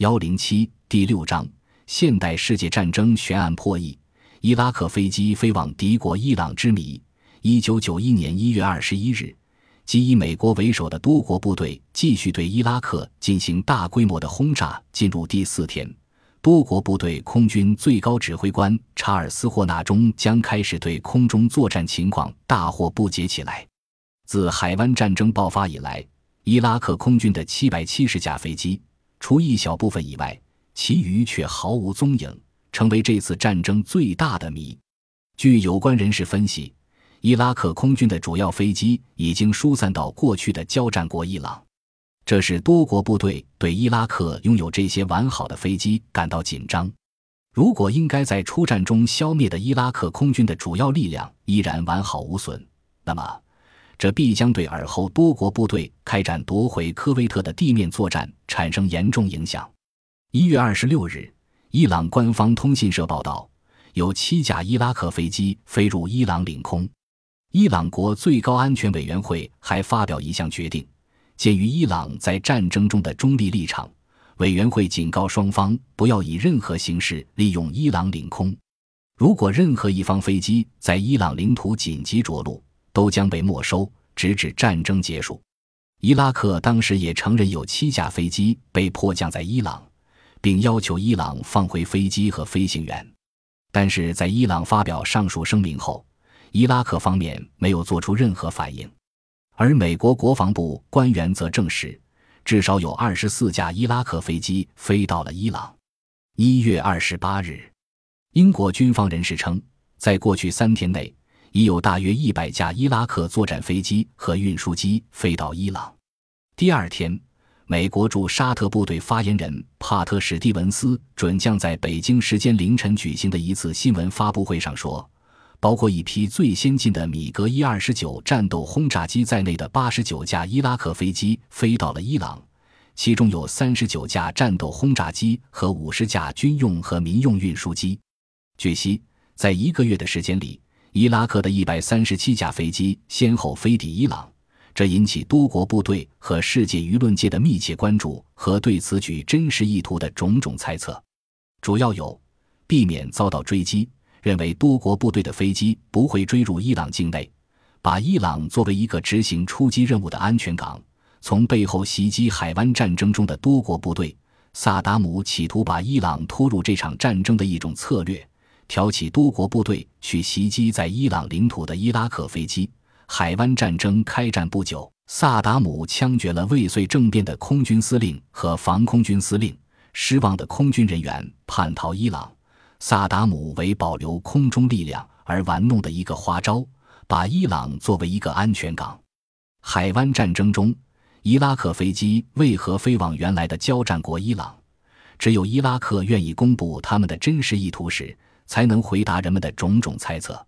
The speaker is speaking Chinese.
幺零七第六章：现代世界战争悬案破译。伊拉克飞机飞往敌国伊朗之谜。一九九一年一月二十一日，即以美国为首的多国部队继续对伊拉克进行大规模的轰炸，进入第四天，多国部队空军最高指挥官查尔斯·霍纳中将开始对空中作战情况大惑不解起来。自海湾战争爆发以来，伊拉克空军的七百七十架飞机。除一小部分以外，其余却毫无踪影，成为这次战争最大的谜。据有关人士分析，伊拉克空军的主要飞机已经疏散到过去的交战国伊朗，这使多国部队对伊拉克拥有这些完好的飞机感到紧张。如果应该在出战中消灭的伊拉克空军的主要力量依然完好无损，那么。这必将对尔后多国部队开展夺回科威特的地面作战产生严重影响。一月二十六日，伊朗官方通信社报道，有七架伊拉克飞机飞入伊朗领空。伊朗国最高安全委员会还发表一项决定，鉴于伊朗在战争中的中立立场，委员会警告双方不要以任何形式利用伊朗领空。如果任何一方飞机在伊朗领土紧急着陆，都将被没收，直至战争结束。伊拉克当时也承认有七架飞机被迫降在伊朗，并要求伊朗放回飞机和飞行员。但是在伊朗发表上述声明后，伊拉克方面没有做出任何反应。而美国国防部官员则证实，至少有二十四架伊拉克飞机飞到了伊朗。一月二十八日，英国军方人士称，在过去三天内。已有大约一百架伊拉克作战飞机和运输机飞到伊朗。第二天，美国驻沙特部队发言人帕特史蒂文斯准将在北京时间凌晨举行的一次新闻发布会上说，包括一批最先进的米格一二十九战斗轰炸机在内的八十九架伊拉克飞机飞到了伊朗，其中有三十九架战斗轰炸机和五十架军用和民用运输机。据悉，在一个月的时间里。伊拉克的一百三十七架飞机先后飞抵伊朗，这引起多国部队和世界舆论界的密切关注和对此举真实意图的种种猜测，主要有避免遭到追击，认为多国部队的飞机不会追入伊朗境内，把伊朗作为一个执行出击任务的安全港，从背后袭击海湾战争中的多国部队。萨达姆企图把伊朗拖入这场战争的一种策略。挑起多国部队去袭击在伊朗领土的伊拉克飞机。海湾战争开战不久，萨达姆枪决了未遂政变的空军司令和防空军司令。失望的空军人员叛逃伊朗。萨达姆为保留空中力量而玩弄的一个花招，把伊朗作为一个安全港。海湾战争中，伊拉克飞机为何飞往原来的交战国伊朗？只有伊拉克愿意公布他们的真实意图时。才能回答人们的种种猜测。